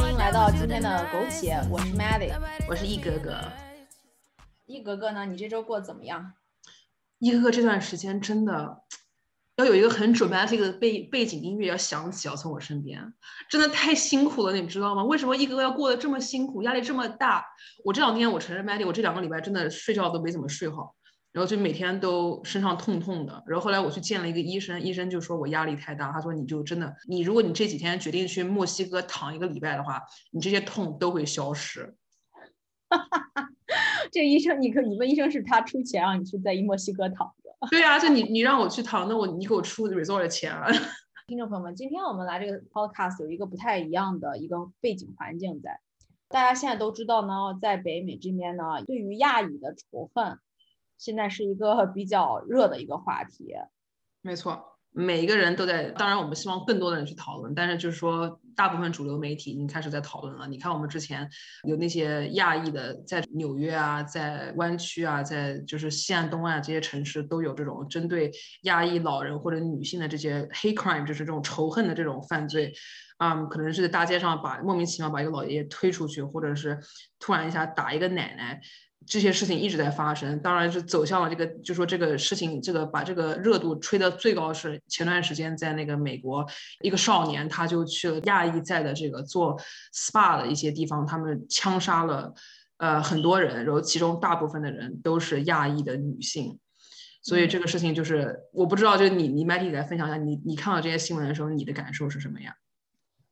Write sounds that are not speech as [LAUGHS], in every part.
欢迎来到今天的枸杞，我是 Maddie，我是一格格。一格格呢，你这周过得怎么样？一格格这段时间真的要有一个很 dramatic 的背背景音乐要响起，要从我身边，真的太辛苦了，你知道吗？为什么一格格要过得这么辛苦，压力这么大？我这两天我承认，Maddie，我这两个礼拜真的睡觉都没怎么睡好。然后就每天都身上痛痛的，然后后来我去见了一个医生，医生就说我压力太大，他说你就真的，你如果你这几天决定去墨西哥躺一个礼拜的话，你这些痛都会消失。哈哈哈，这医生，你可你问医生是他出钱让你去在墨西哥躺着？对啊，就你你让我去躺，那我你给我出 resort 的钱。[LAUGHS] 听众朋友们，今天我们来这个 podcast 有一个不太一样的一个背景环境在，大家现在都知道呢，在北美这边呢，对于亚裔的仇恨。现在是一个 [LAUGHS] 比较热的一个话题，没错，每一个人都在。当然，我们希望更多的人去讨论，但是就是说，大部分主流媒体已经开始在讨论了。你看，我们之前有那些亚裔的，在纽约啊，在湾区啊，在就是西岸、东岸这些城市，都有这种针对亚裔老人或者女性的这些 hate crime，就是这种仇恨的这种犯罪，啊，可能是在大街上把莫名其妙把一个老爷爷推出去，或者是突然一下打一个奶奶。这些事情一直在发生，当然是走向了这个，就说这个事情，这个把这个热度吹得最高是前段时间在那个美国，一个少年他就去了亚裔在的这个做 SPA 的一些地方，他们枪杀了呃很多人，然后其中大部分的人都是亚裔的女性，所以这个事情就是我不知道，就你你 Matty 来分享一下，你你看到这些新闻的时候，你的感受是什么呀？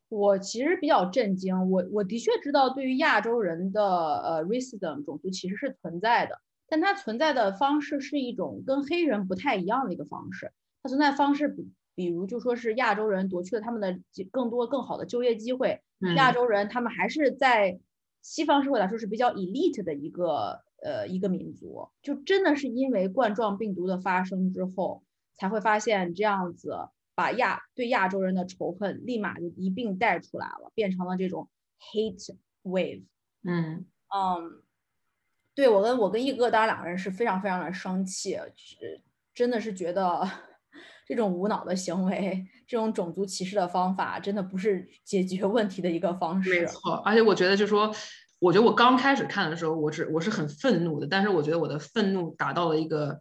我其实比较震惊，我我的确知道，对于亚洲人的呃 racism 种族歧视是存在的，但它存在的方式是一种跟黑人不太一样的一个方式。它存在方式比比如就说是亚洲人夺去了他们的更多更好的就业机会，亚洲人他们还是在西方社会来说是比较 elite 的一个呃一个民族，就真的是因为冠状病毒的发生之后，才会发现这样子。把亚对亚洲人的仇恨立马就一并带出来了，变成了这种 hate wave。嗯嗯，对我跟我跟一哥当然两个人是非常非常的生气，是真的是觉得 [LAUGHS] 这种无脑的行为，这种种族歧视的方法，真的不是解决问题的一个方式。没错，而且我觉得就是说，我觉得我刚开始看的时候，我是我是很愤怒的，但是我觉得我的愤怒达到了一个。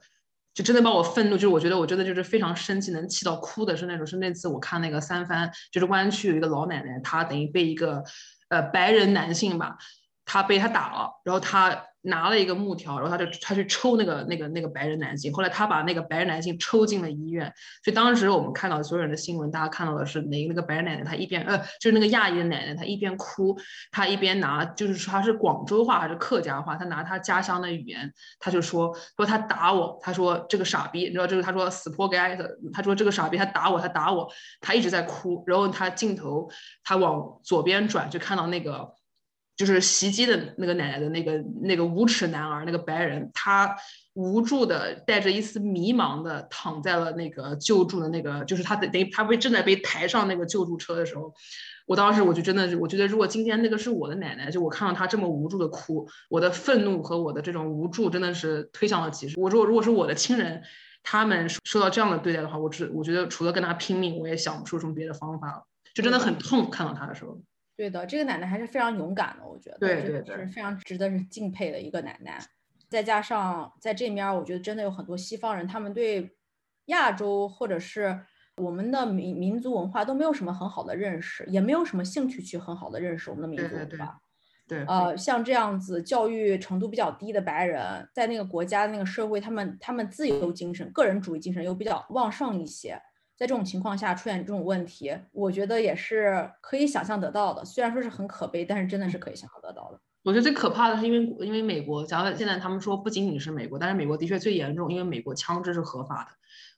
就真的把我愤怒，就是我觉得，我真的就是非常生气，能气到哭的是那种。是那次我看那个三番，就是湾区有一个老奶奶，她等于被一个呃白人男性吧，他被他打了，然后他。拿了一个木条，然后他就他去抽那个那个那个白人男性，后来他把那个白人男性抽进了医院。所以当时我们看到所有人的新闻，大家看到的是那那个白人奶奶，她一边呃就是那个亚裔的奶奶，她一边哭，她一边拿就是说她是广州话还是客家话，她拿她家乡的语言，她就说说他打我，他说这个傻逼，你知道这个他说死活该的，他说这个傻逼他打我他打我，他一直在哭，然后他镜头他往左边转就看到那个。就是袭击的那个奶奶的那个那个无耻男儿，那个白人，他无助的带着一丝迷茫的躺在了那个救助的那个，就是他等于他被正在被抬上那个救助车的时候，我当时我就真的是，我觉得如果今天那个是我的奶奶，就我看到她这么无助的哭，我的愤怒和我的这种无助真的是推向了极致。我说如果是我的亲人，他们受到这样的对待的话，我只我觉得除了跟他拼命，我也想不出什么别的方法了，就真的很痛看到他的时候。对的，这个奶奶还是非常勇敢的，我觉得，对对对，是非常值得是敬佩的一个奶奶。再加上在这面，我觉得真的有很多西方人，他们对亚洲或者是我们的民民族文化都没有什么很好的认识，也没有什么兴趣去很好的认识我们的民族文化。对，呃，像这样子教育程度比较低的白人，在那个国家那个社会，他们他们自由精神、个人主义精神又比较旺盛一些。在这种情况下出现这种问题，我觉得也是可以想象得到的。虽然说是很可悲，但是真的是可以想象得到的。我觉得最可怕的是，因为因为美国，假如现在他们说不仅仅是美国，但是美国的确最严重，因为美国枪支是合法的。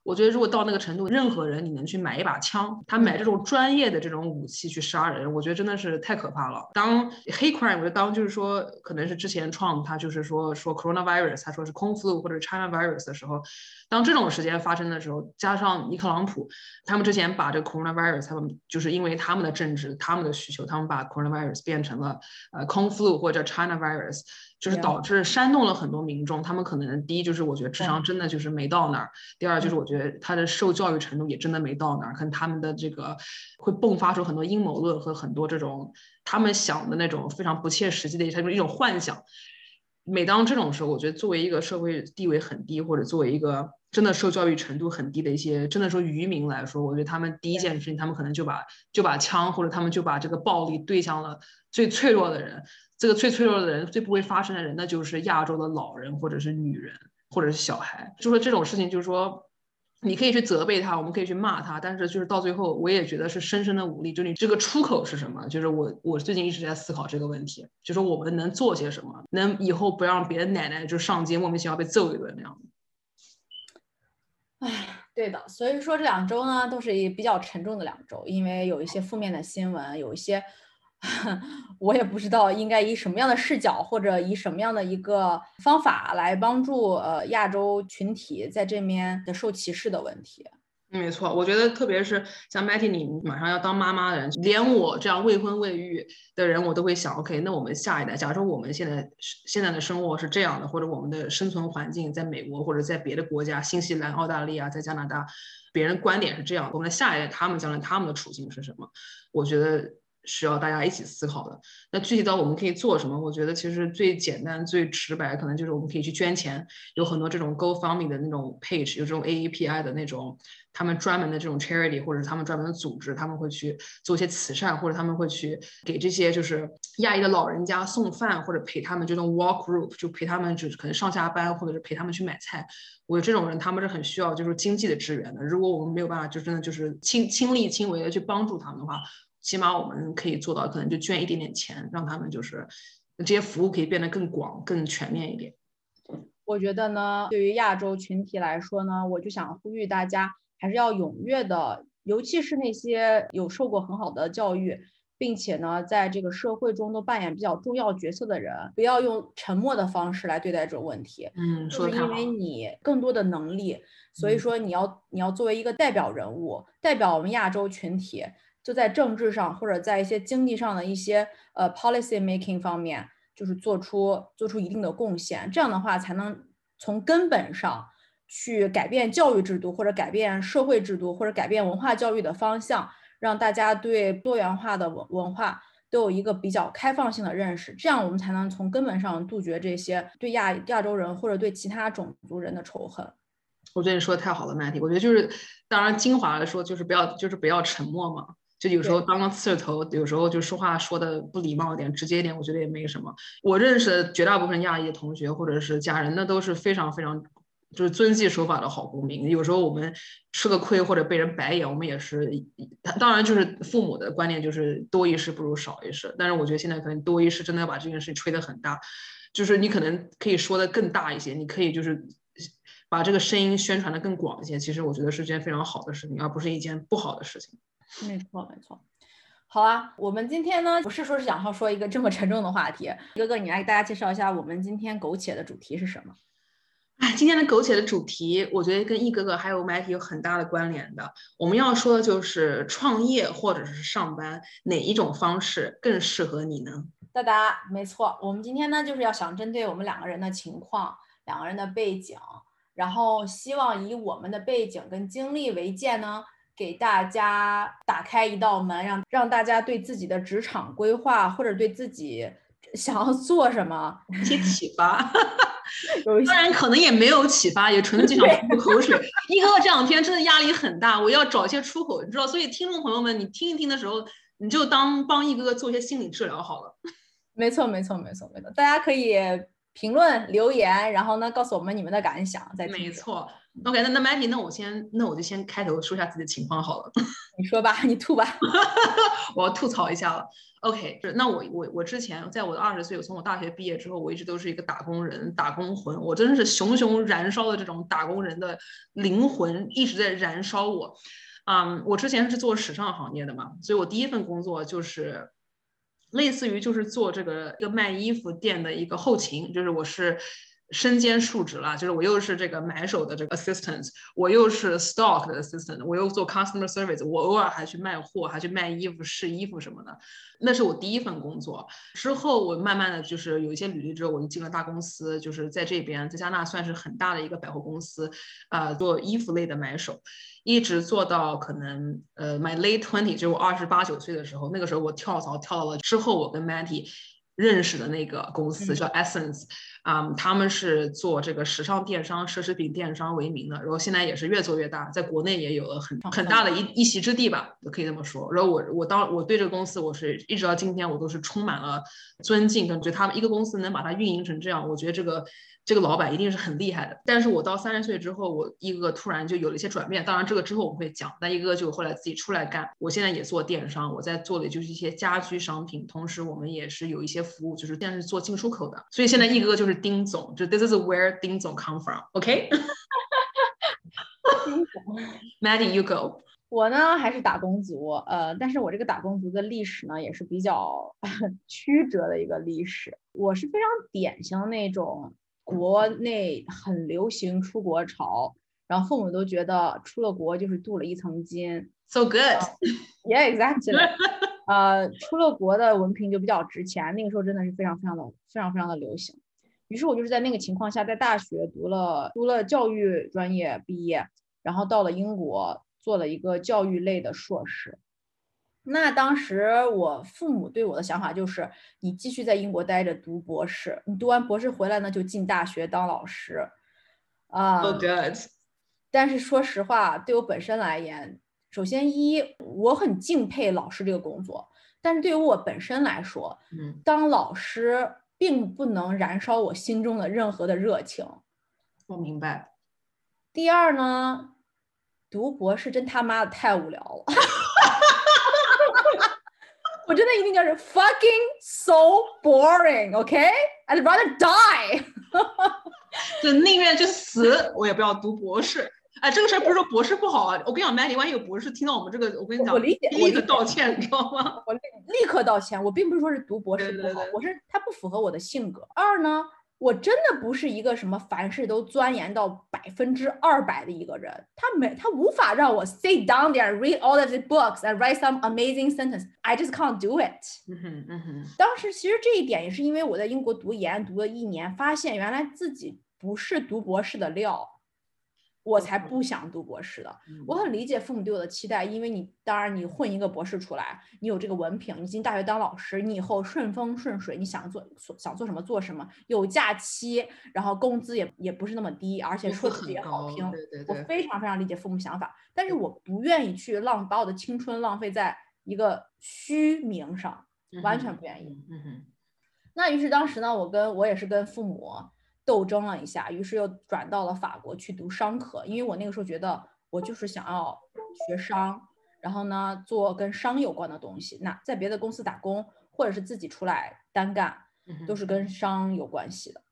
我觉得如果到那个程度，任何人你能去买一把枪，他买这种专业的这种武器去杀人，我觉得真的是太可怕了。当黑 crime，我觉得当就是说可能是之前创他就是说说 coronavirus，他说是空 flu 或者 China virus 的时候，当这种时间发生的时候，加上尼特朗普，他们之前把这个 coronavirus，他们就是因为他们的政治、他们的需求，他们把 coronavirus 变成了呃空 flu 或者 China virus。就是导致煽动了很多民众。他们可能第一就是我觉得智商真的就是没到那儿，第二就是我觉得他的受教育程度也真的没到那儿，可能他们的这个会迸发出很多阴谋论和很多这种他们想的那种非常不切实际的一种一种幻想。每当这种时候，我觉得作为一个社会地位很低，或者作为一个真的受教育程度很低的一些，真的说渔民来说，我觉得他们第一件事情，他们可能就把就把枪，或者他们就把这个暴力对向了最脆弱的人。这个最脆弱的人，最不会发生的人，那就是亚洲的老人，或者是女人，或者是小孩。就说这种事情，就是说。你可以去责备他，我们可以去骂他，但是就是到最后，我也觉得是深深的无力。就你这个出口是什么？就是我，我最近一直在思考这个问题，就是我们能做些什么，能以后不让别的奶奶就上街莫名其妙被揍一顿那样的。哎，对的。所以说这两周呢，都是一比较沉重的两周，因为有一些负面的新闻，有一些。[LAUGHS] 我也不知道应该以什么样的视角或者以什么样的一个方法来帮助呃亚洲群体在这面的受歧视的问题。没错，我觉得特别是像 Matty，你马上要当妈妈的人，连我这样未婚未育的人，我都会想，OK，那我们下一代，假如说我们现在现在的生活是这样的，或者我们的生存环境在美国或者在别的国家，新西兰、澳大利亚，在加拿大，别人观点是这样，我们的下一代他们将来他们的处境是什么？我觉得。需要大家一起思考的。那具体到我们可以做什么？我觉得其实最简单、最直白，可能就是我们可以去捐钱。有很多这种 GoFundMe 的那种 page，有这种 AAPI 的那种，他们专门的这种 charity，或者他们专门的组织，他们会去做一些慈善，或者他们会去给这些就是亚裔的老人家送饭，或者陪他们这种 walk group，就陪他们就是可能上下班，或者是陪他们去买菜。我觉得这种人他们是很需要就是经济的支援的。如果我们没有办法，就真的就是亲亲力亲为的去帮助他们的话。起码我们可以做到，可能就捐一点点钱，让他们就是这些服务可以变得更广、更全面一点。我觉得呢，对于亚洲群体来说呢，我就想呼吁大家还是要踊跃的，尤其是那些有受过很好的教育，并且呢，在这个社会中都扮演比较重要角色的人，不要用沉默的方式来对待这种问题。嗯，就是因为你更多的能力，所以说你要你要作为一个代表人物，代表我们亚洲群体。就在政治上或者在一些经济上的一些呃 policy making 方面，就是做出做出一定的贡献，这样的话才能从根本上去改变教育制度，或者改变社会制度，或者改变文化教育的方向，让大家对多元化的文文化都有一个比较开放性的认识，这样我们才能从根本上杜绝这些对亚亚洲人或者对其他种族人的仇恨。我觉得你说的太好了，Matty。我觉得就是，当然精华来说，就是不要就是不要沉默嘛。就有时候刚刚刺着头，有时候就说话说的不礼貌一点、直接一点，我觉得也没什么。我认识的绝大部分亚裔的同学或者是家人，那都是非常非常就是遵纪守法的好公民。有时候我们吃个亏或者被人白眼，我们也是，当然就是父母的观念就是多一事不如少一事。但是我觉得现在可能多一事真的要把这件事吹得很大，就是你可能可以说的更大一些，你可以就是把这个声音宣传的更广一些。其实我觉得是件非常好的事情，而不是一件不好的事情。没错，没错。好啊，我们今天呢不是说是想要说一个这么沉重的话题。哥哥，你来给大家介绍一下我们今天苟且的主题是什么？哎，今天的苟且的主题，我觉得跟易哥哥还有 a t 有很大的关联的。我们要说的就是创业或者是上班，哪一种方式更适合你呢？哒哒，没错。我们今天呢就是要想针对我们两个人的情况、两个人的背景，然后希望以我们的背景跟经历为鉴呢。给大家打开一道门，让让大家对自己的职场规划或者对自己想要做什么一些启发。[LAUGHS] 当然可能也没有启发，也纯粹就想吐口水。[LAUGHS] 一哥哥这两天真的压力很大，我要找一些出口，你知道。所以听众朋友们，你听一听的时候，你就当帮一哥哥做一些心理治疗好了。[LAUGHS] 没错，没错，没错，没错。大家可以评论留言，然后呢告诉我们你们的感想。再没错。OK，那那 Matty，那我先，那我就先开头说一下自己的情况好了。[LAUGHS] 你说吧，你吐吧。[LAUGHS] 我要吐槽一下了。OK，那我我我之前在我的二十岁，我从我大学毕业之后，我一直都是一个打工人，打工魂。我真的是熊熊燃烧的这种打工人的灵魂一直在燃烧我。嗯，我之前是做时尚行业的嘛，所以我第一份工作就是类似于就是做这个一个卖衣服店的一个后勤，就是我是。身兼数职了，就是我又是这个买手的这个 assistant，我又是 stock 的 assistant，我又做 customer service，我偶尔还去卖货，还去卖衣服、试衣服什么的。那是我第一份工作。之后我慢慢的就是有一些履历之后，我就进了大公司，就是在这边，在加拿大算是很大的一个百货公司，啊，做衣服类的买手，一直做到可能呃 my late twenty，就是我二十八九岁的时候，那个时候我跳槽跳到了之后，我跟 Matty 认识的那个公司叫 Essence。啊，他们是做这个时尚电商、奢侈品电商为名的，然后现在也是越做越大，在国内也有了很很大的一一席之地吧，可以这么说。然后我我当我对这个公司，我是一直到今天我都是充满了尊敬，跟觉得他们一个公司能把它运营成这样，我觉得这个。这个老板一定是很厉害的，但是我到三十岁之后，我一个突然就有了一些转变。当然，这个之后我会讲。但一个就后来自己出来干，我现在也做电商，我在做的就是一些家居商品，同时我们也是有一些服务，就是现在是做进出口的。所以现在一哥就是丁总，就 This is where 丁总 come from，OK？[LAUGHS] 丁总，Maddie，you go。我呢还是打工族，呃，但是我这个打工族的历史呢也是比较 [LAUGHS] 曲折的一个历史。我是非常典型那种。国内很流行出国潮，然后父母都觉得出了国就是镀了一层金。So good. Yeah, exactly. 呃，出了国的文凭就比较值钱，那个时候真的是非常非常的非常非常的流行。于是我就是在那个情况下，在大学读了读了教育专业毕业，然后到了英国做了一个教育类的硕士。那当时我父母对我的想法就是，你继续在英国待着读博士，你读完博士回来呢就进大学当老师，啊。Oh God！但是说实话，对我本身来言，首先一我很敬佩老师这个工作，但是对于我本身来说，嗯，当老师并不能燃烧我心中的任何的热情。我明白。第二呢，读博士真他妈的太无聊了。[LAUGHS] 我真的一定就是 fucking so boring，OK？I'd rather die，[LAUGHS] 就宁愿去死，我也不要读博士。哎，这个事儿不是说博士不好啊，我跟你讲，Mandy，万一有博士听到我们这个，我跟你讲，我理解，立刻道歉，你知道吗？我立立刻道歉，我并不是说是读博士不好，我是他不符合我的性格。二呢？我真的不是一个什么凡事都钻研到百分之二百的一个人，他没他无法让我 sit down there and read all of the books and write some amazing sentence. I just can't do it. 嗯哼嗯哼。当时其实这一点也是因为我在英国读研读了一年，发现原来自己不是读博士的料。我才不想读博士的。我很理解父母对我的期待，因为你当然你混一个博士出来，你有这个文凭，你进大学当老师，你以后顺风顺水，你想做想做什么做什么，有假期，然后工资也也不是那么低，而且说辞也好听。我非常非常理解父母想法，但是我不愿意去浪把我的青春浪费在一个虚名上，完全不愿意。嗯哼。那于是当时呢，我跟我也是跟父母。斗争了一下，于是又转到了法国去读商科，因为我那个时候觉得我就是想要学商，然后呢做跟商有关的东西。那在别的公司打工，或者是自己出来单干，都是跟商有关系的。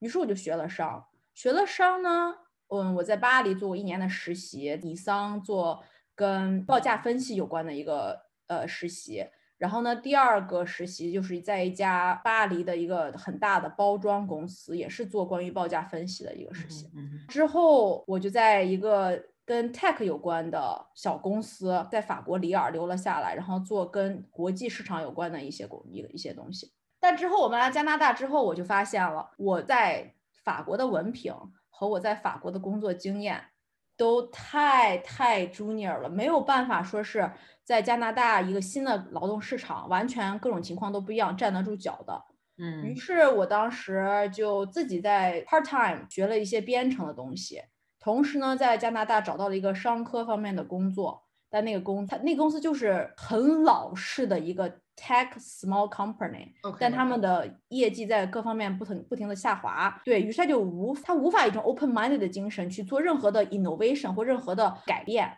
于是我就学了商，学了商呢，嗯，我在巴黎做过一年的实习，尼桑做跟报价分析有关的一个呃实习。然后呢，第二个实习就是在一家巴黎的一个很大的包装公司，也是做关于报价分析的一个实习。之后我就在一个跟 tech 有关的小公司，在法国里尔留了下来，然后做跟国际市场有关的一些工一一些东西。但之后我们来加拿大之后，我就发现了我在法国的文凭和我在法国的工作经验都太太 junior 了，没有办法说是。在加拿大一个新的劳动市场，完全各种情况都不一样，站得住脚的。嗯，于是我当时就自己在 part time 学了一些编程的东西，同时呢，在加拿大找到了一个商科方面的工作。但那个公，他那个公司就是很老式的一个 tech small company，但他们的业绩在各方面不停不停的下滑。对于是他就无他无法一种 open minded 的精神去做任何的 innovation 或任何的改变。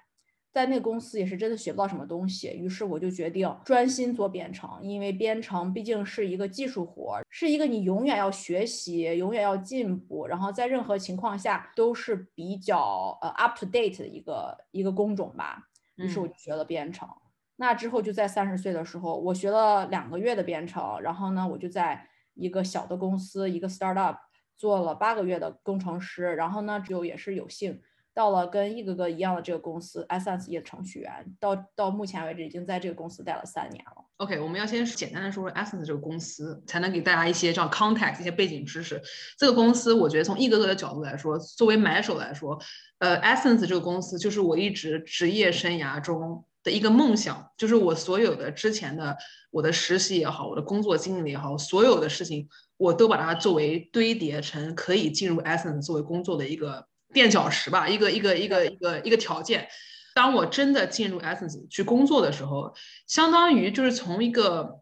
在那个公司也是真的学不到什么东西，于是我就决定专心做编程，因为编程毕竟是一个技术活，是一个你永远要学习、永远要进步，然后在任何情况下都是比较呃 up to date 的一个一个工种吧。于是我就学了编程。那之后就在三十岁的时候，我学了两个月的编程，然后呢，我就在一个小的公司，一个 startup 做了八个月的工程师，然后呢，就也是有幸。到了跟一个个一样的这个公司，Essence 业程序员，到到目前为止已经在这个公司待了三年了。OK，我们要先简单的说说 Essence 这个公司，才能给大家一些这样 context 一些背景知识。这个公司，我觉得从一个个的角度来说，作为买手来说，呃，Essence 这个公司就是我一直职业生涯中的一个梦想，就是我所有的之前的我的实习也好，我的工作经历也好，所有的事情，我都把它作为堆叠成可以进入 Essence 作为工作的一个。垫脚石吧，一个一个一个一个一个条件。当我真的进入 Essence 去工作的时候，相当于就是从一个，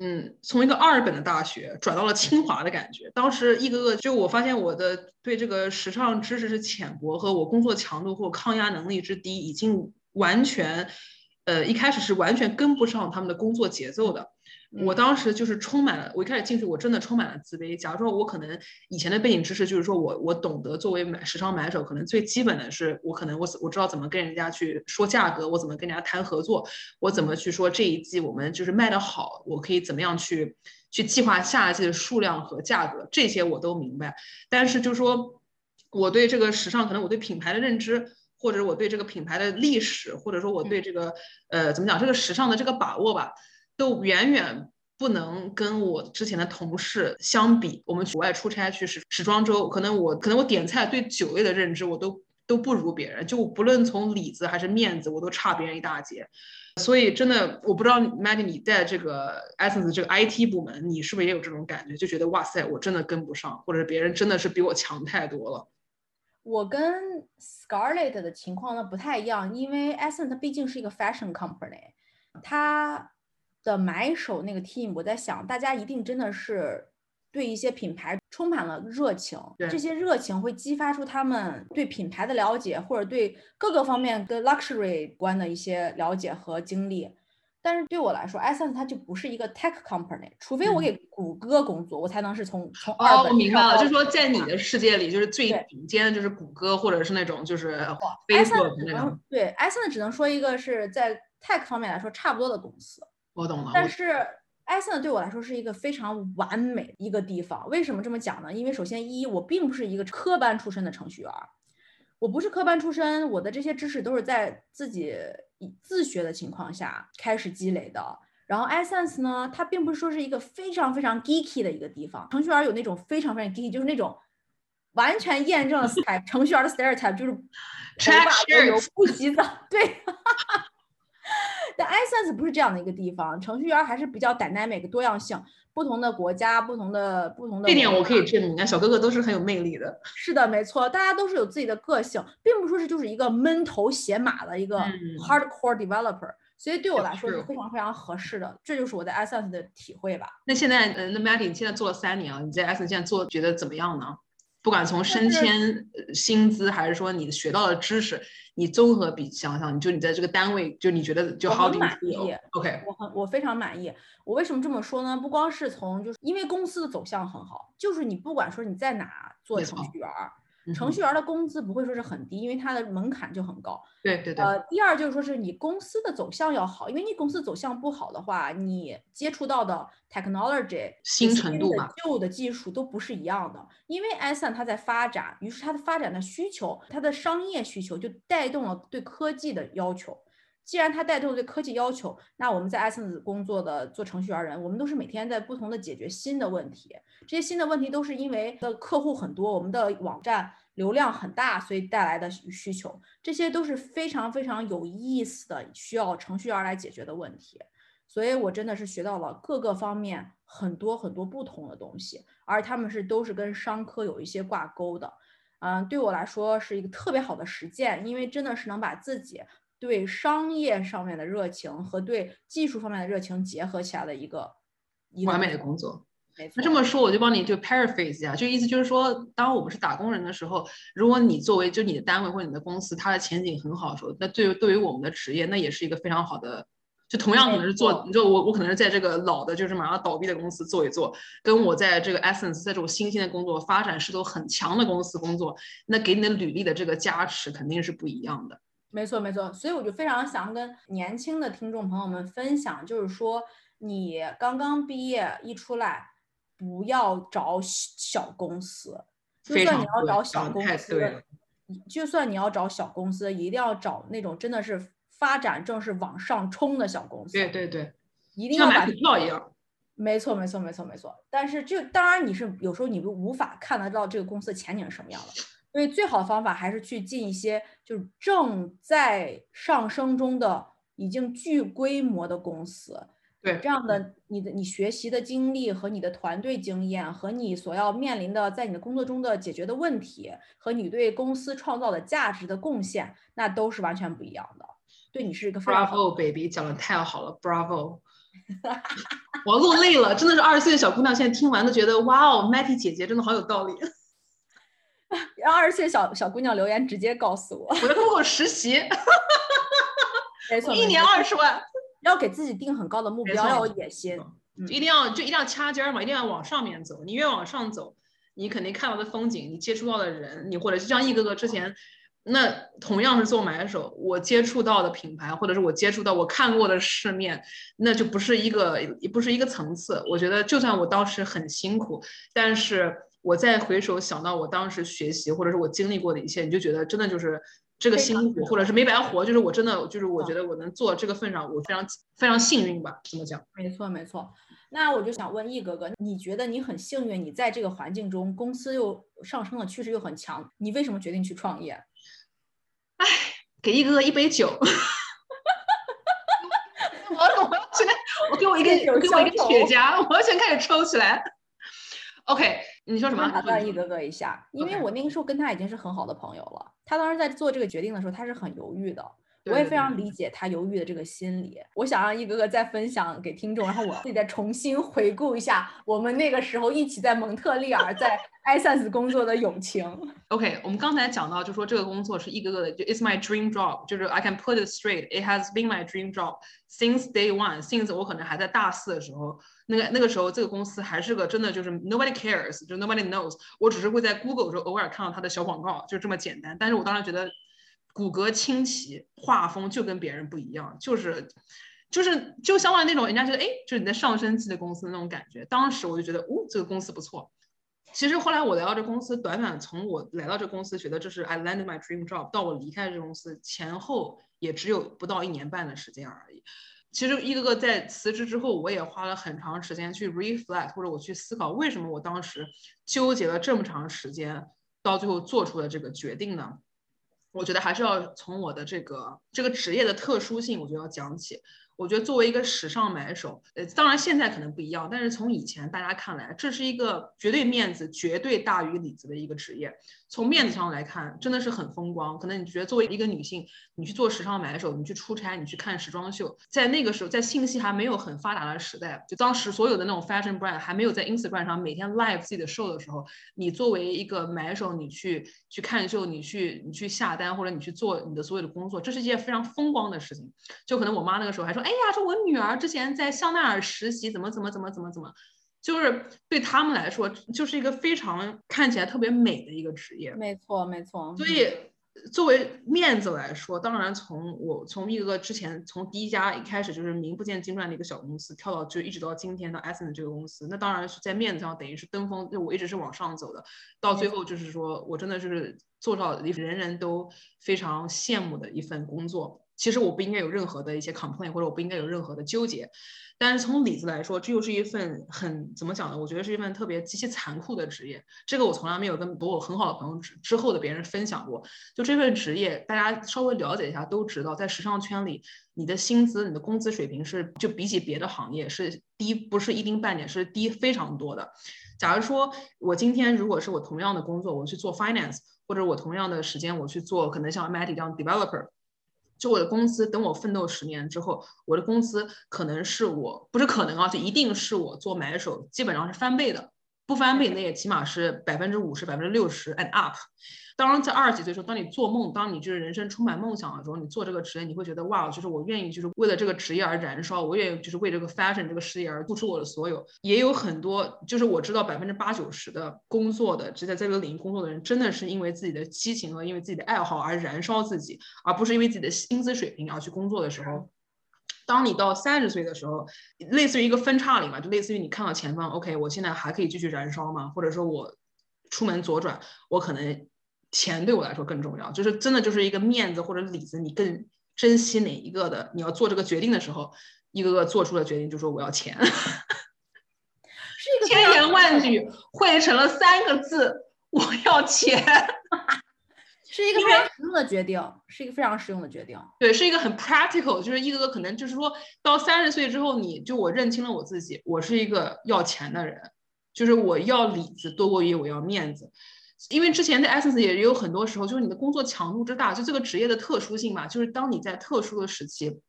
嗯，从一个二本的大学转到了清华的感觉。当时一个个，就我发现我的对这个时尚知识是浅薄，和我工作强度或抗压能力之低，已经完全，呃，一开始是完全跟不上他们的工作节奏的。我当时就是充满了，我一开始进去我真的充满了自卑。假如说我可能以前的背景知识就是说我我懂得作为买时尚买手，可能最基本的是我可能我我知道怎么跟人家去说价格，我怎么跟人家谈合作，我怎么去说这一季我们就是卖的好，我可以怎么样去去计划下一季的数量和价格，这些我都明白。但是就是说我对这个时尚，可能我对品牌的认知，或者我对这个品牌的历史，或者说我对这个呃怎么讲这个时尚的这个把握吧。都远远不能跟我之前的同事相比。我们国外出差去时时装周，可能我可能我点菜对酒类的认知我都都不如别人，就不论从里子还是面子，我都差别人一大截。所以真的，我不知道 Maggie 你在这个 Essence 这个 IT 部门，你是不是也有这种感觉？就觉得哇塞，我真的跟不上，或者别人真的是比我强太多了。我跟 Scarlett 的情况呢不太一样，因为 Essence 它毕竟是一个 fashion company，它。的买手那个 team，我在想，大家一定真的是对一些品牌充满了热情，这些热情会激发出他们对品牌的了解，或者对各个方面跟 luxury 关的一些了解和经历。但是对我来说，Essence 它就不是一个 tech company，除非我给谷歌工作，我才能是从从二本。哦，明白了，就是说在你的世界里，就是最顶尖的就是谷歌，或者是那种就是 Facebook 那种。对，Essence 只能说一个是在 tech 方面来说差不多的公司。我懂了，但是艾森对我来说是一个非常完美一个地方。为什么这么讲呢？因为首先一，我并不是一个科班出身的程序员，我不是科班出身，我的这些知识都是在自己自学的情况下开始积累的。然后 iSense 呢，它并不是说是一个非常非常 geeky 的一个地方。程序员有那种非常非常 geeky，就是那种完全验证了 [LAUGHS] 程序员的 stereotype，就是头发油不洗澡，[LAUGHS] 对。但 iSense 不是这样的一个地方，程序员还是比较 dynamic 多样性，不同的国家，不同的不同的。这点我可以证明啊，小哥哥都是很有魅力的。[LAUGHS] 是的，没错，大家都是有自己的个性，并不说是就是一个闷头写码的一个 hardcore developer，所以对我来说是非常非常合适的，这就是我在 iSense 的体会吧。那现在，呃，那 Matty，你现在做了三年啊，你在 iSense 现在做觉得怎么样呢？不管从升迁薪资，还是说你学到的知识，你综合比想想，你就你在这个单位，就你觉得就好满意？OK，我很我非常满意。我为什么这么说呢？不光是从就是因为公司的走向很好，就是你不管说你在哪做程序员。程序员的工资不会说是很低，因为它的门槛就很高。对对对。呃，第二就是说是你公司的走向要好，因为你公司走向不好的话，你接触到的 technology 新程度嘛，旧的技术都不是一样的。因为 s n 它在发展，于是它的发展的需求，它的商业需求就带动了对科技的要求。既然它带动了对科技要求，那我们在 Essence 工作的做程序员人，我们都是每天在不同的解决新的问题。这些新的问题都是因为的客户很多，我们的网站流量很大，所以带来的需求，这些都是非常非常有意思的，需要程序员来解决的问题。所以我真的是学到了各个方面很多很多不同的东西，而他们是都是跟商科有一些挂钩的。嗯，对我来说是一个特别好的实践，因为真的是能把自己。对商业上面的热情和对技术方面的热情结合起来的一个完美的工作。那这么说，我就帮你就 paraphrase 一下，就意思就是说，当我们是打工人的时候，如果你作为就你的单位或者你的公司，它的前景很好的时候，那对于对于我们的职业，那也是一个非常好的。就同样可能是做，你就我我可能是在这个老的，就是马上倒闭的公司做一做，跟我在这个 essence 在这种新兴的工作、发展势头很强的公司工作，那给你的履历的这个加持肯定是不一样的。没错，没错，所以我就非常想跟年轻的听众朋友们分享，就是说，你刚刚毕业一出来，不要找小公司，就算你要找小公司，就算你要找小公司，一定要找那种真的是发展正是往上冲的小公司，对对对，一定要买股票一样。没错，没错，没错，没错。但是这当然你是有时候你无法看得到这个公司的前景是什么样的，所以最好的方法还是去进一些就是正在上升中的已经具规模的公司。对这样的你的你学习的经历和你的团队经验和你所要面临的在你的工作中的解决的问题和你对公司创造的价值的贡献，那都是完全不一样的。对你是一个非常 Bravo baby，讲的太好了，Bravo！[LAUGHS] 我都累了，真的是二十岁的小姑娘，现在听完都觉得哇哦，Matty 姐姐真的好有道理。让二十岁小小姑娘留言，直接告诉我。我在 Google 实习，没 [LAUGHS] 错，一年没错二十万，要给自己定很高的目标，要有野心。嗯就一定要就一定要掐尖儿嘛，一定要往上面走。你越往上走，你肯定看到的风景，你接触到的人，你或者就像一哥哥之前，那同样是做买手，我接触到的品牌，或者是我接触到我看过的世面，那就不是一个也不是一个层次。我觉得就算我当时很辛苦，但是我再回首想到我当时学习或者是我经历过的一切，你就觉得真的就是。这个辛苦，或者是没白活，就是我真的，就是我嗯觉得我能做这个份上，我非常非常幸运吧，怎么讲。没错，没错。那我就想问易哥哥，你觉得你很幸运，你在这个环境中，公司又上升的趋势又很强，你为什么决定去创业？哎给易哥哥一杯酒。[LAUGHS] 我要我要现在我给我一个给我一个雪茄，我要先开始抽起来。OK，你说什么？打断易你说哥哥一下，因为我那个时候跟他已经是很好的朋友了。他当时在做这个决定的时候，他是很犹豫的。我也非常理解他犹豫的这个心理。我想让一哥哥再分享给听众，然后我自己再重新回顾一下我们那个时候一起在蒙特利尔在 [LAUGHS] iSense 工作的友情。OK，我们刚才讲到，就说这个工作是一哥哥的，就 It's my dream job，就是 I can put it straight，it has been my dream job since day one，since 我可能还在大四的时候，那个那个时候这个公司还是个真的就是 nobody cares，就 nobody knows，我只是会在 Google 的时候偶尔看到它的小广告，就这么简单。但是我当时觉得骨骼清奇，画风就跟别人不一样，就是。就是就相当于那种人家觉得哎，就是你在上升期的公司那种感觉。当时我就觉得，哦，这个公司不错。其实后来我来到这公司，短短从我来到这公司，觉得这是 I landed my dream job，到我离开这公司前后也只有不到一年半的时间而已。其实一个个在辞职之后，我也花了很长时间去 reflect，或者我去思考为什么我当时纠结了这么长时间，到最后做出了这个决定呢？我觉得还是要从我的这个这个职业的特殊性，我就要讲起。我觉得作为一个时尚买手，呃，当然现在可能不一样，但是从以前大家看来，这是一个绝对面子绝对大于里子的一个职业。从面子上来看，真的是很风光。可能你觉得作为一个女性，你去做时尚买手，你去出差，你去看时装秀，在那个时候，在信息还没有很发达的时代，就当时所有的那种 fashion brand 还没有在 Instagram 上每天 live 自己的 show 的时候，你作为一个买手，你去去看秀，你去你去下单，或者你去做你的所有的工作，这是一件非常风光的事情。就可能我妈那个时候还说，呀，说我女儿之前在香奈儿实习，怎么怎么怎么怎么怎么。就是对他们来说，就是一个非常看起来特别美的一个职业。没错，没错。所以，作为面子来说，当然从我从一个之前从第一家一开始就是名不见经传的一个小公司，跳到就一直到今天的 Essence 这个公司，那当然是在面子上等于是登峰，就我一直是往上走的，到最后就是说我真的就是做到人人都非常羡慕的一份工作。其实我不应该有任何的一些 complain，或者我不应该有任何的纠结。但是从里子来说，这又是一份很怎么讲呢？我觉得是一份特别极其残酷的职业。这个我从来没有跟我很好的朋友之之后的别人分享过。就这份职业，大家稍微了解一下都知道，在时尚圈里，你的薪资、你的工资水平是就比起别的行业是低，不是一丁半点，是低非常多的。假如说我今天如果是我同样的工作，我去做 finance，或者我同样的时间我去做可能像 Matty 这样 developer。就我的工资，等我奋斗十年之后，我的工资可能是我不是可能啊，就一定是我做买手基本上是翻倍的，不翻倍那也起码是百分之五十、百分之六十 and up。当然，在二十几岁的时候，当你做梦，当你就是人生充满梦想的时候，你做这个职业，你会觉得哇，就是我愿意，就是为了这个职业而燃烧，我愿意就是为这个 fashion 这个事业而付出我的所有。也有很多，就是我知道百分之八九十的工作的，只在这个领域工作的人，真的是因为自己的激情和因为自己的爱好而燃烧自己，而不是因为自己的薪资水平而去工作的时候。当你到三十岁的时候，类似于一个分叉里嘛，就类似于你看到前方，OK，我现在还可以继续燃烧吗？或者说我出门左转，我可能钱对我来说更重要，就是真的就是一个面子或者里子，你更珍惜哪一个的？你要做这个决定的时候，一个个做出了决定，就说我要钱，[LAUGHS] 是一个千言万语汇成了三个字，我要钱。是一个非常实用的决定，是一个非常实用的决定。对，是一个很 practical，就是一个个可能就是说到三十岁之后，你就我认清了我自己，我是一个要钱的人，就是我要里子多过于我要面子。因为之前的 Essence 也有很多时候，就是你的工作强度之大，就这个职业的特殊性嘛，就是当你在特殊的时期。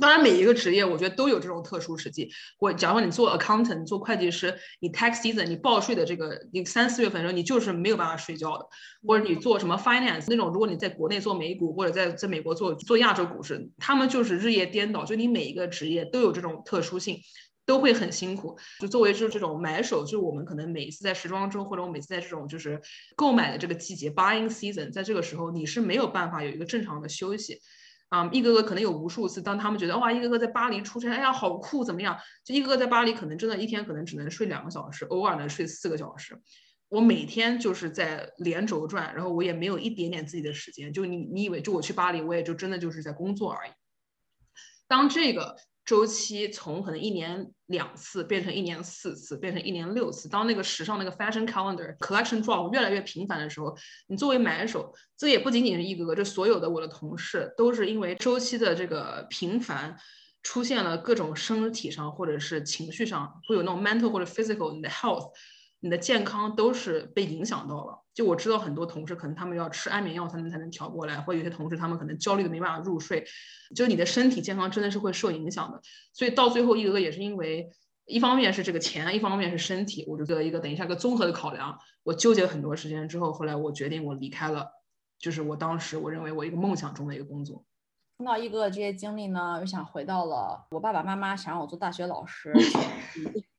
当然，每一个职业我觉得都有这种特殊时期。我假如说你做 accountant，做会计师，你 tax season，你报税的这个你三四月份的时候，你就是没有办法睡觉的。或者你做什么 finance 那种，如果你在国内做美股，或者在在美国做做亚洲股市，他们就是日夜颠倒。就你每一个职业都有这种特殊性，都会很辛苦。就作为就是这种买手，就我们可能每一次在时装周，或者我每次在这种就是购买的这个季节 buying season，在这个时候你是没有办法有一个正常的休息。啊，一个个可能有无数次，当他们觉得哇，一个个在巴黎出差，哎呀，好酷，怎么样？就一个个在巴黎，可能真的一天可能只能睡两个小时，偶尔能睡四个小时。我每天就是在连轴转，然后我也没有一点点自己的时间。就你，你以为就我去巴黎，我也就真的就是在工作而已。当这个。周期从可能一年两次变成一年四次，变成一年六次。当那个时尚那个 fashion calendar collection drop 越来越频繁的时候，你作为买手，这也不仅仅是一哥，这所有的我的同事都是因为周期的这个频繁，出现了各种身体上或者是情绪上会有那种 mental 或者 physical 你的 health。你的健康都是被影响到了。就我知道很多同事可能他们要吃安眠药才能才能调过来，或有些同事他们可能焦虑的没办法入睡。就你的身体健康真的是会受影响的。所以到最后一个个也是因为一方面是这个钱，一方面是身体，我就做一个等一下个综合的考量。我纠结了很多时间之后，后来我决定我离开了，就是我当时我认为我一个梦想中的一个工作。听到一哥这些经历呢，又想回到了我爸爸妈妈想让我做大学老师。[LAUGHS]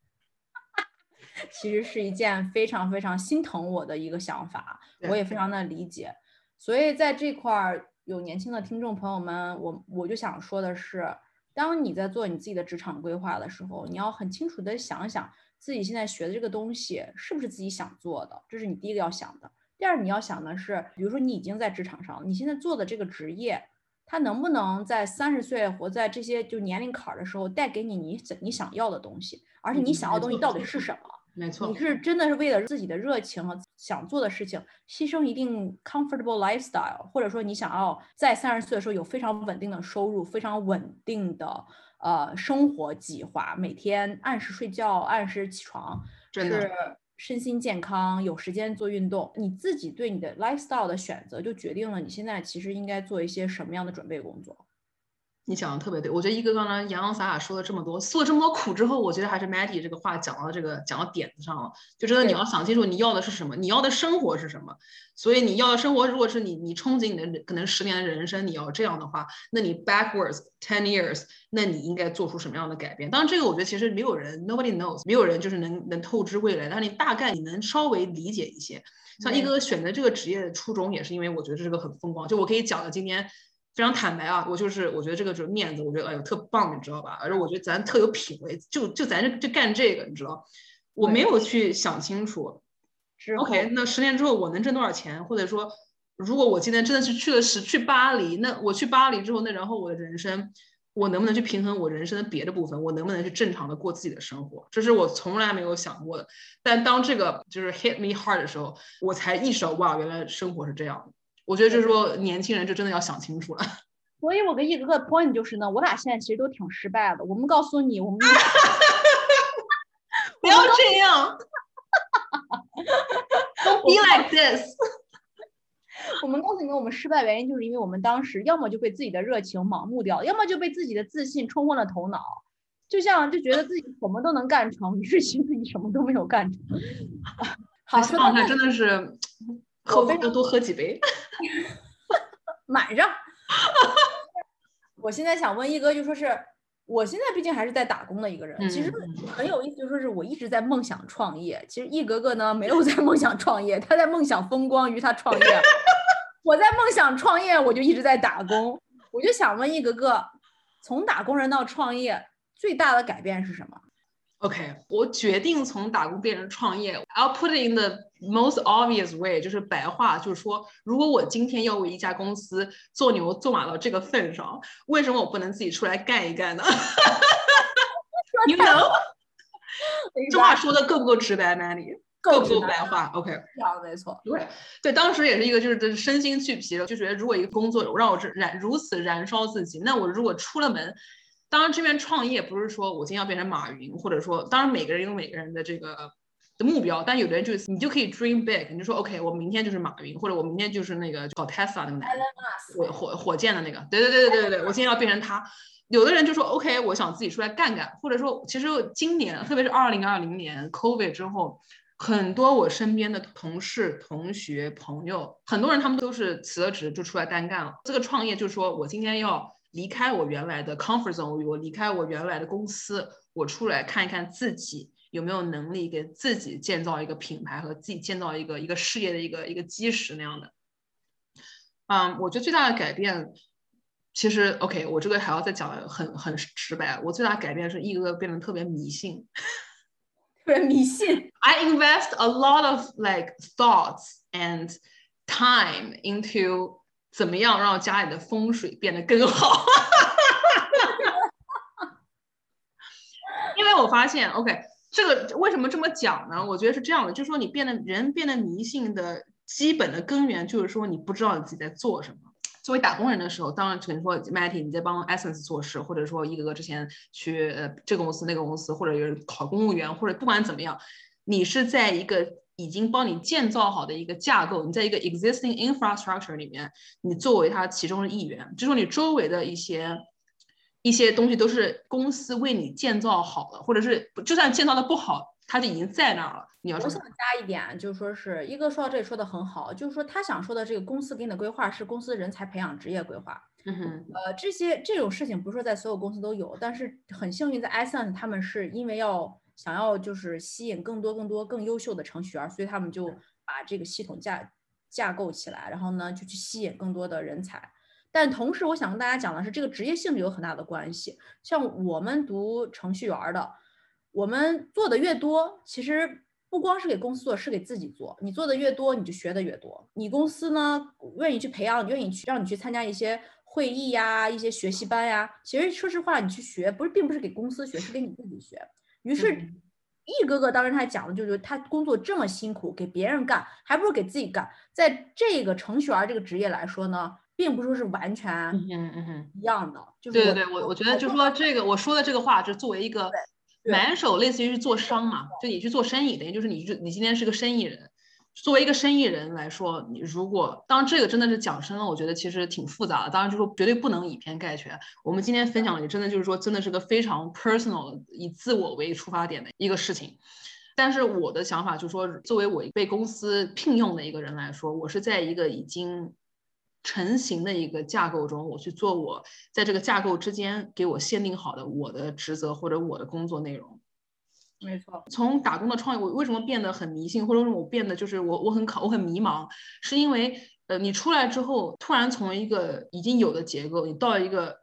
其实是一件非常非常心疼我的一个想法，我也非常的理解。所以在这块儿有年轻的听众朋友们，我我就想说的是，当你在做你自己的职场规划的时候，你要很清楚的想想自己现在学的这个东西是不是自己想做的，这是你第一个要想的。第二，你要想的是，比如说你已经在职场上，你现在做的这个职业，它能不能在三十岁或在这些就年龄坎儿的时候带给你你你想要的东西，而且你想要的东西到底是什么？没错，你是真的是为了自己的热情和想做的事情，牺牲一定 comfortable lifestyle，或者说你想要在三十岁的时候有非常稳定的收入，非常稳定的呃生活计划，每天按时睡觉，按时起床，是身心健康，有时间做运动，你自己对你的 lifestyle 的选择就决定了你现在其实应该做一些什么样的准备工作。你讲的特别对，我觉得一哥刚才洋洋洒洒说了这么多，诉了这么多苦之后，我觉得还是 Maddie 这个话讲到这个讲到点子上了，就真的你要想清楚你要的是什么，你要的生活是什么。所以你要的生活，如果是你你憧憬你的可能十年的人生，你要这样的话，那你 backwards ten years，那你应该做出什么样的改变？当然这个我觉得其实没有人 nobody knows，没有人就是能能透支未来，但是你大概你能稍微理解一些。像一哥哥选择这个职业的初衷，也是因为我觉得这是个很风光，就我可以讲的今天。非常坦白啊，我就是我觉得这个就是面子，我觉得哎呦特棒，你知道吧？而且我觉得咱特有品位，就就咱这就干这个，你知道？我没有去想清楚。OK，那十年之后我能挣多少钱？或者说，如果我今天真的是去了是去巴黎，那我去巴黎之后，那然后我的人生，我能不能去平衡我人生的别的部分？我能不能去正常的过自己的生活？这是我从来没有想过的。但当这个就是 hit me hard 的时候，我才意识到哇，原来生活是这样的。我觉得就是说，年轻人就真的要想清楚了。[LAUGHS] 所以我跟一哥哥 point 就是呢，我俩现在其实都挺失败的。我们告诉你，我们 [LAUGHS] 不要这样，[LAUGHS] Don't be like this。我们告诉你们，我们失败原因就是因为我们当时要么就被自己的热情盲目掉，要么就被自己的自信冲昏了头脑，就像就觉得自己什么都能干成，于是其实你什么都没有干成。好，这状态真的是。喝多多喝几杯，[LAUGHS] 满上。[LAUGHS] 我现在想问一哥，就说是我现在毕竟还是在打工的一个人，其实很有意思，就说是我一直在梦想创业。其实一格格呢没有在梦想创业，他在梦想风光于他创业。[LAUGHS] 我在梦想创业，我就一直在打工。我就想问一格格，从打工人到创业最大的改变是什么？OK，我决定从打工变成创业。I'll put it in the most obvious way，就是白话，就是说，如果我今天要为一家公司做牛做马到这个份上，为什么我不能自己出来干一干呢？You [LAUGHS] know，这话说的够不够直白，Manny？够不够白话？OK，没错。对对，当时也是一个，就是就是身心俱疲了，就觉得如果一个工作让我燃如此燃烧自己，那我如果出了门。当然，这边创业不是说我今天要变成马云，或者说，当然每个人有每个人的这个的目标，但有的人就是你就可以 dream big，你就说 OK，我明天就是马云，或者我明天就是那个搞 Tesla 那个男火火火箭的那个，对对对对对对，我今天要变成他。有的人就说 OK，我想自己出来干干，或者说，其实今年，特别是二零二零年 COVID 之后，很多我身边的同事、同学、朋友，很多人他们都是辞了职就出来单干了。这个创业就是说我今天要。离开我原来的 comfort zone，我离开我原来的公司，我出来看一看自己有没有能力给自己建造一个品牌和自己建造一个一个事业的一个一个基石那样的。嗯，我觉得最大的改变，其实 OK，我这个还要再讲的很很直白。我最大的改变是一个个变得特别迷信，[LAUGHS] 特别迷信。I invest a lot of like thoughts and time into 怎么样让家里的风水变得更好？因为我发现，OK，这个为什么这么讲呢？我觉得是这样的，就是说你变得人变得迷信的基本的根源，就是说你不知道你自己在做什么。作为打工人的时候，当然可能说 Matty 你在帮 Essence 做事，或者说一个个之前去呃这个公司那个公司，或者有考公务员，或者不管怎么样，你是在一个。已经帮你建造好的一个架构，你在一个 existing infrastructure 里面，你作为它其中的一员，就说你周围的一些一些东西都是公司为你建造好的，或者是就算建造的不好，它就已经在那儿了。你要我想加一点，就是说是一哥说到这里说的很好，就是说他想说的这个公司给你的规划是公司人才培养职业规划。嗯哼，呃，这些这种事情不是说在所有公司都有，但是很幸运在 Essence 他们是因为要。想要就是吸引更多更多更优秀的程序员，所以他们就把这个系统架架构起来，然后呢就去吸引更多的人才。但同时，我想跟大家讲的是，这个职业性质有很大的关系。像我们读程序员的，我们做的越多，其实不光是给公司做，是给自己做。你做的越多，你就学的越多。你公司呢愿意去培养，愿意去让你去参加一些会议呀、一些学习班呀。其实说实话，你去学不是并不是给公司学，是给你自己学。于是，易哥哥当时他讲的就是他工作这么辛苦，给别人干，还不如给自己干。在这个程序员这个职业来说呢，并不说是完全嗯嗯一样的。对对对，我我觉得就说这个我说的这个话，就作为一个买手，类似于是做商嘛，就你去做生意，等于就是你你今天是个生意人。作为一个生意人来说，你如果当这个真的是讲深了，我觉得其实挺复杂的。当然就说绝对不能以偏概全。我们今天分享的也真的就是说，真的是个非常 personal 以自我为出发点的一个事情。但是我的想法就是说，作为我被公司聘用的一个人来说，我是在一个已经成型的一个架构中，我去做我在这个架构之间给我限定好的我的职责或者我的工作内容。没错，从打工的创业，我为什么变得很迷信，或者说我变得就是我我很考我很迷茫，是因为呃你出来之后，突然从一个已经有的结构，你到一个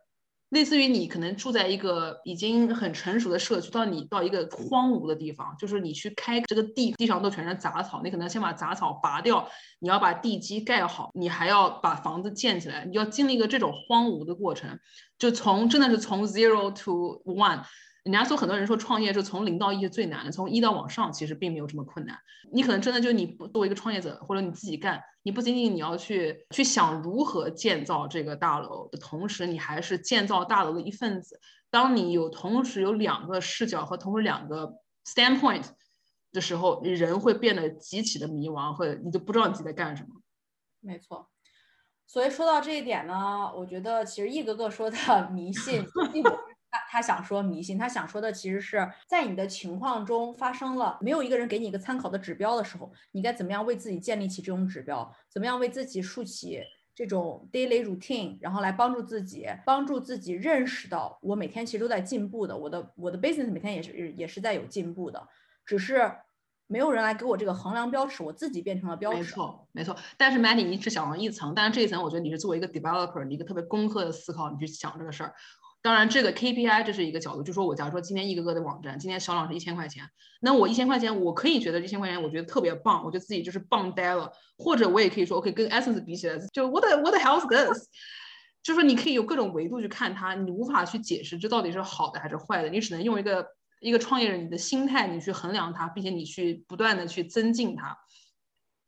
类似于你可能住在一个已经很成熟的社区，到你到一个荒芜的地方，就是你去开这个地，地上都全是杂草，你可能先把杂草拔掉，你要把地基盖好，你还要把房子建起来，你要经历一个这种荒芜的过程，就从真的是从 zero to one。人家说很多人说创业是从零到一是最难的，从一到往上其实并没有这么困难。你可能真的就你不作为一个创业者或者你自己干，你不仅仅你要去去想如何建造这个大楼的同时，你还是建造大楼的一份子。当你有同时有两个视角和同时两个 standpoint 的时候，你人会变得极其的迷茫，或者你就不知道你自己在干什么。没错。所以说到这一点呢，我觉得其实一个个说的 [LAUGHS] 迷信。他他想说迷信，他想说的其实是在你的情况中发生了没有一个人给你一个参考的指标的时候，你该怎么样为自己建立起这种指标？怎么样为自己竖起这种 daily routine，然后来帮助自己，帮助自己认识到我每天其实都在进步的，我的我的 business 每天也是也是在有进步的，只是没有人来给我这个衡量标尺，我自己变成了标尺。没错，没错。但是 Mandy，你只想了一层，但是这一层我觉得你是作为一个 developer，你一个特别工科的思考，你去想这个事儿。当然，这个 KPI 这是一个角度，就说我假如说今天一个个的网站今天销量是一千块钱，那我一千块钱我可以觉得一千块钱我觉得特别棒，我觉得自己就是棒呆了。或者我也可以说，OK，跟 Essence 比起来，就 What the What the hell is this？[LAUGHS] 就说你可以有各种维度去看它，你无法去解释这到底是好的还是坏的，你只能用一个一个创业人你的心态你去衡量它，并且你去不断的去增进它。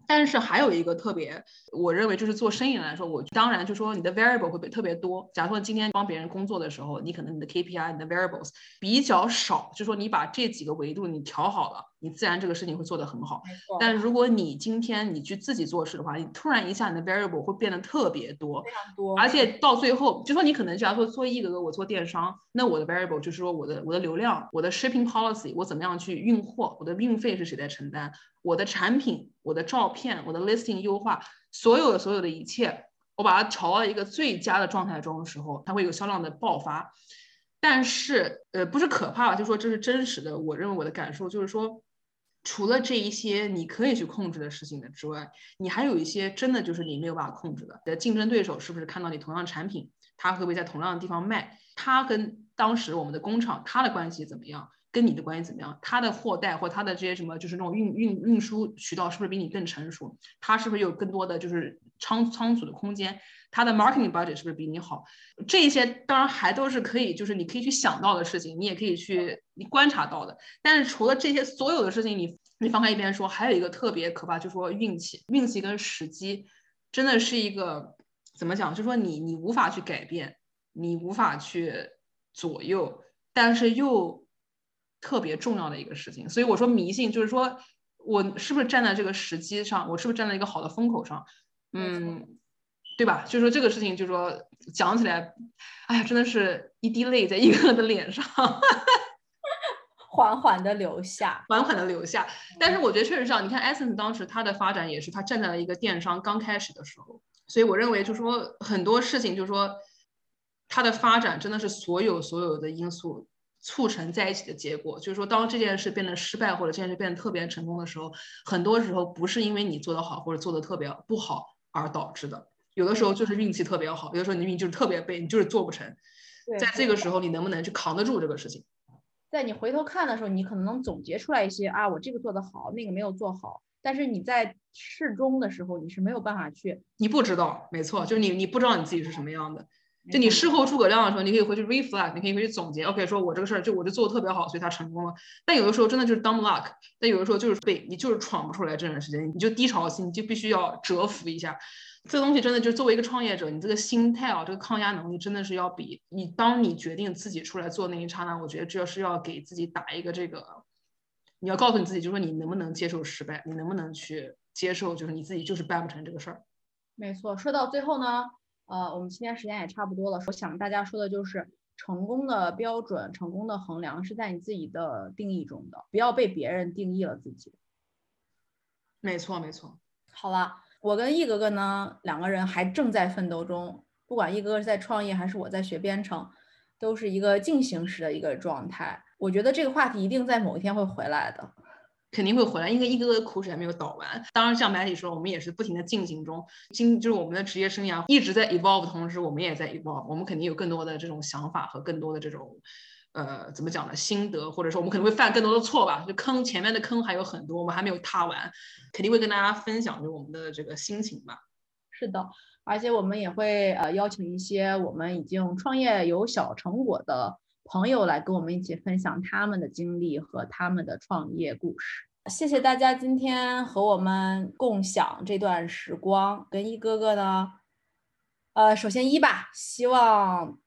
但是还有一个特别，我认为就是做生意来说，我当然就说你的 variable 会特别多。假如说今天帮别人工作的时候，你可能你的 KPI、你的 variables 比较少，就说你把这几个维度你调好了。你自然这个事情会做得很好，但如果你今天你去自己做事的话，你突然一下你的 variable 会变得特别多，非常多，而且到最后就说你可能假如说做一个个我做电商，那我的 variable 就是说我的我的流量，我的 shipping policy，我怎么样去运货，我的运费是谁在承担，我的产品，我的照片，我的 listing 优化，所有的所有的一切，我把它调到一个最佳的状态中的时候，它会有销量的爆发。但是呃不是可怕，就说这是真实的，我认为我的感受就是说。除了这一些你可以去控制的事情的之外，你还有一些真的就是你没有办法控制的。你的竞争对手是不是看到你同样产品，他会不会在同样的地方卖？他跟当时我们的工厂他的关系怎么样？跟你的关系怎么样？他的货代或他的这些什么就是那种运运运输渠道是不是比你更成熟？他是不是有更多的就是仓仓储的空间？它的 marketing budget 是不是比你好？这些当然还都是可以，就是你可以去想到的事情，你也可以去你观察到的。但是除了这些所有的事情，你你放开一边说，还有一个特别可怕，就是说运气，运气跟时机真的是一个怎么讲？就是说你你无法去改变，你无法去左右，但是又特别重要的一个事情。所以我说迷信，就是说我是不是站在这个时机上，我是不是站在一个好的风口上？嗯。对吧？就说这个事情，就说讲起来，哎呀，真的是一滴泪在一个人的脸上，[LAUGHS] 缓缓的流下，缓缓的流下。但是我觉得确实上，你看 Essence 当时它的发展也是，它站在了一个电商刚开始的时候，所以我认为，就说很多事情，就说它的发展真的是所有所有的因素促成在一起的结果。就是说，当这件事变得失败，或者这件事变得特别成功的时候，很多时候不是因为你做得好或者做得特别不好而导致的。有的时候就是运气特别好，有的时候你运气就是特别背，你就是做不成。在这个时候，你能不能去扛得住这个事情？在你回头看的时候，你可能能总结出来一些啊，我这个做得好，那个没有做好。但是你在适中的时候，你是没有办法去，你不知道，没错，就是你你不知道你自己是什么样的。就你事后诸葛亮的时候，你可以回去 reflect，你可以回去总结。OK，说我这个事儿就我就做的特别好，所以他成功了。但有的时候真的就是 dumb luck，但有的时候就是被，你就是闯不出来这段时间，你就低潮期，你就必须要蛰伏一下。这个东西真的就是作为一个创业者，你这个心态啊，这个抗压能力真的是要比你当你决定自己出来做那一刹那，我觉得这要是要给自己打一个这个，你要告诉你自己，就是说你能不能接受失败，你能不能去接受，就是你自己就是办不成这个事儿。没错，说到最后呢，呃，我们今天时间也差不多了，我想大家说的就是成功的标准、成功的衡量是在你自己的定义中的，不要被别人定义了自己。没错，没错。好了。我跟易哥哥呢，两个人还正在奋斗中。不管易哥哥是在创业，还是我在学编程，都是一个进行时的一个状态。我觉得这个话题一定在某一天会回来的，肯定会回来，因为一个个的苦水还没有倒完。当然，像麦迪说，我们也是不停的进行中，今就是我们的职业生涯一直在 evolve，同时我们也在 evolve，我们肯定有更多的这种想法和更多的这种。呃，怎么讲呢？心得，或者说我们可能会犯更多的错吧。就坑前面的坑还有很多，我们还没有踏完，肯定会跟大家分享就我们的这个心情吧。是的，而且我们也会呃邀请一些我们已经创业有小成果的朋友来跟我们一起分享他们的经历和他们的创业故事。谢谢大家今天和我们共享这段时光。跟一哥哥呢，呃，首先一吧，希望。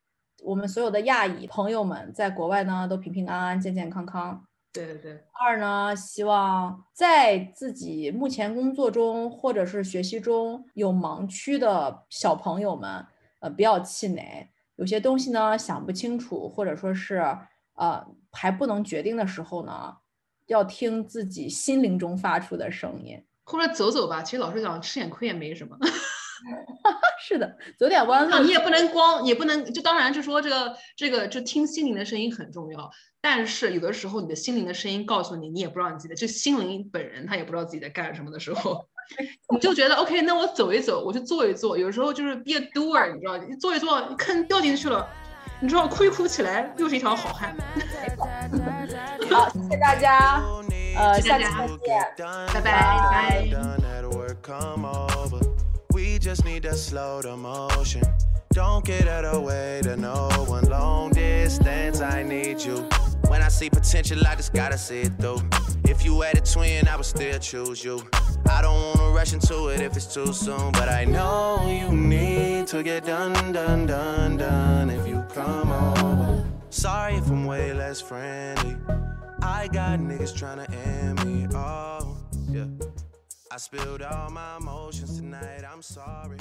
我们所有的亚裔朋友们在国外呢，都平平安安、健健康康。对对对。二呢，希望在自己目前工作中或者是学习中有盲区的小朋友们，呃，不要气馁。有些东西呢想不清楚，或者说是呃还不能决定的时候呢，要听自己心灵中发出的声音，或者走走吧。其实老实讲，吃点亏也没什么。[LAUGHS] 是的，走点弯路。你也不能光，也不能就当然就说这个这个就听心灵的声音很重要。但是有的时候你的心灵的声音告诉你，你也不知道你自己的，就心灵本人他也不知道自己在干什么的时候，你就觉得 OK，那我走一走，我去做一做。有时候就是 be a doer，你知道，你做一做，坑掉进去了，你知道，哭一哭起来又是一条好汉。[LAUGHS] 好，谢谢大家，呃，下期再见，拜拜。Don't get out of way to no one long distance. I need you. When I see potential, I just gotta see it through. If you had a twin, I would still choose you. I don't wanna rush into it if it's too soon, but I know you need to get done, done, done, done if you come over. Sorry if I'm way less friendly. I got niggas tryna end me. Oh, yeah. I spilled all my emotions tonight. I'm sorry.